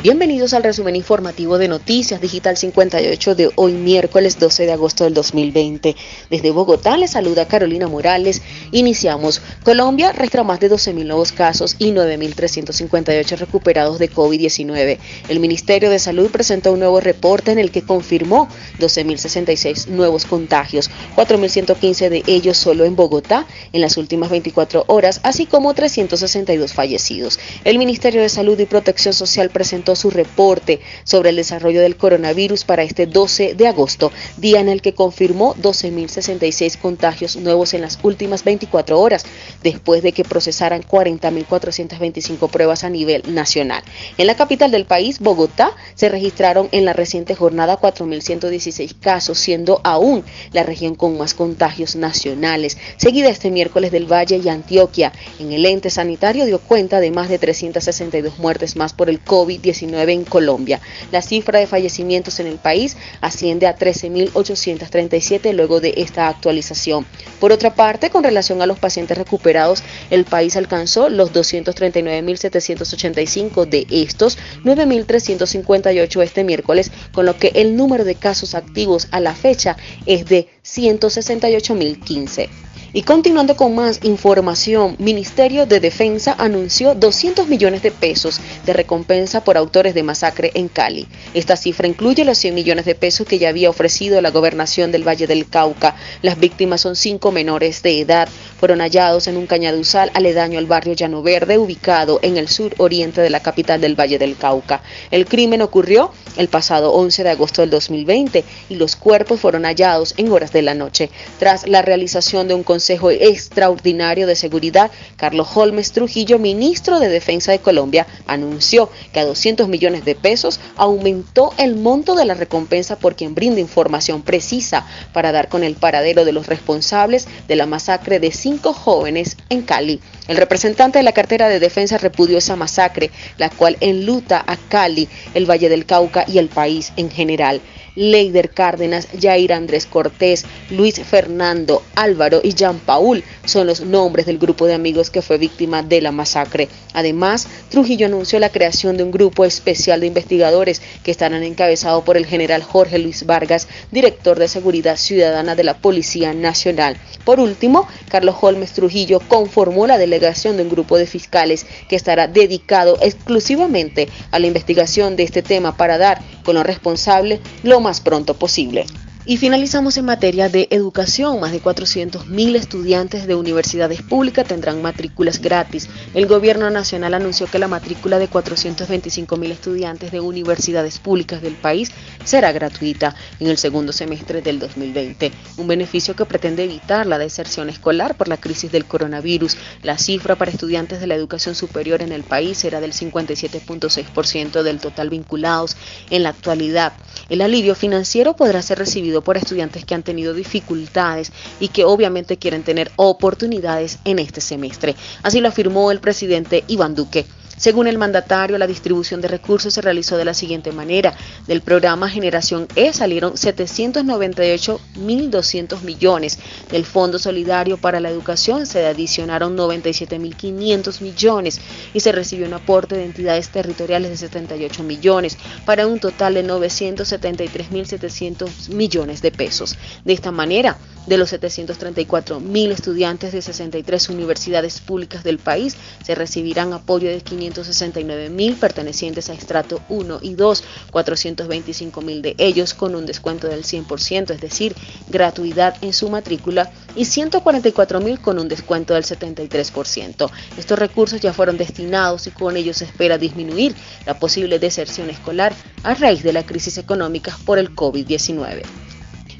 Bienvenidos al resumen informativo de Noticias Digital 58 de hoy miércoles 12 de agosto del 2020. Desde Bogotá les saluda Carolina Morales. Iniciamos. Colombia registra más de 12.000 nuevos casos y 9.358 recuperados de COVID-19. El Ministerio de Salud presentó un nuevo reporte en el que confirmó 12.066 nuevos contagios, 4.115 de ellos solo en Bogotá en las últimas 24 horas, así como 362 fallecidos. El Ministerio de Salud y Protección Social presentó su reporte sobre el desarrollo del coronavirus para este 12 de agosto, día en el que confirmó 12.066 contagios nuevos en las últimas 24 horas, después de que procesaran 40.425 pruebas a nivel nacional. En la capital del país, Bogotá, se registraron en la reciente jornada 4.116 casos, siendo aún la región con más contagios nacionales, seguida este miércoles del Valle y Antioquia. En el ente sanitario dio cuenta de más de 362 muertes más por el COVID-19 en Colombia. La cifra de fallecimientos en el país asciende a 13.837 luego de esta actualización. Por otra parte, con relación a los pacientes recuperados, el país alcanzó los 239.785 de estos, 9.358 este miércoles, con lo que el número de casos activos a la fecha es de 168.015. Y continuando con más información, Ministerio de Defensa anunció 200 millones de pesos de recompensa por autores de masacre en Cali. Esta cifra incluye los 100 millones de pesos que ya había ofrecido la gobernación del Valle del Cauca. Las víctimas son cinco menores de edad. Fueron hallados en un cañaduzal aledaño al barrio Llano Verde, ubicado en el sur oriente de la capital del Valle del Cauca. El crimen ocurrió el pasado 11 de agosto del 2020 y los cuerpos fueron hallados en horas de la noche. Tras la realización de un Consejo Extraordinario de Seguridad, Carlos Holmes Trujillo, ministro de Defensa de Colombia, anunció que a 200 millones de pesos aumentó el monto de la recompensa por quien brinde información precisa para dar con el paradero de los responsables de la masacre de cinco jóvenes en Cali. El representante de la cartera de defensa repudió esa masacre, la cual enluta a Cali, el Valle del Cauca y el país en general. Leider Cárdenas, Jair Andrés Cortés, Luis Fernando, Álvaro y Paul son los nombres del grupo de amigos que fue víctima de la masacre. Además, Trujillo anunció la creación de un grupo especial de investigadores que estarán encabezados por el general Jorge Luis Vargas, director de Seguridad Ciudadana de la Policía Nacional. Por último, Carlos Holmes Trujillo conformó la delegación de un grupo de fiscales que estará dedicado exclusivamente a la investigación de este tema para dar con lo responsable lo más pronto posible. Y finalizamos en materia de educación. Más de 400.000 estudiantes de universidades públicas tendrán matrículas gratis. El gobierno nacional anunció que la matrícula de 425.000 estudiantes de universidades públicas del país será gratuita en el segundo semestre del 2020. Un beneficio que pretende evitar la deserción escolar por la crisis del coronavirus. La cifra para estudiantes de la educación superior en el país será del 57.6% del total vinculados en la actualidad. El alivio financiero podrá ser recibido por estudiantes que han tenido dificultades y que obviamente quieren tener oportunidades en este semestre. Así lo afirmó el presidente Iván Duque. Según el mandatario, la distribución de recursos se realizó de la siguiente manera. Del programa Generación E salieron 798.200 millones. Del Fondo Solidario para la Educación se adicionaron 97.500 millones y se recibió un aporte de entidades territoriales de 78 millones para un total de 973.700 millones de pesos. De esta manera, de los 734.000 estudiantes de 63 universidades públicas del país, se recibirán apoyo de 500 269.000 pertenecientes a estrato 1 y 2, 425.000 de ellos con un descuento del 100%, es decir, gratuidad en su matrícula, y 144.000 con un descuento del 73%. Estos recursos ya fueron destinados y con ellos se espera disminuir la posible deserción escolar a raíz de la crisis económica por el COVID-19.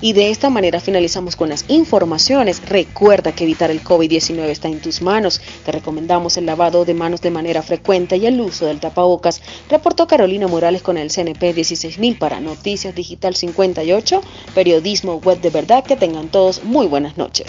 Y de esta manera finalizamos con las informaciones. Recuerda que evitar el COVID-19 está en tus manos. Te recomendamos el lavado de manos de manera frecuente y el uso del tapabocas. Reportó Carolina Morales con el CNP 16000 para Noticias Digital 58, periodismo web de verdad. Que tengan todos muy buenas noches.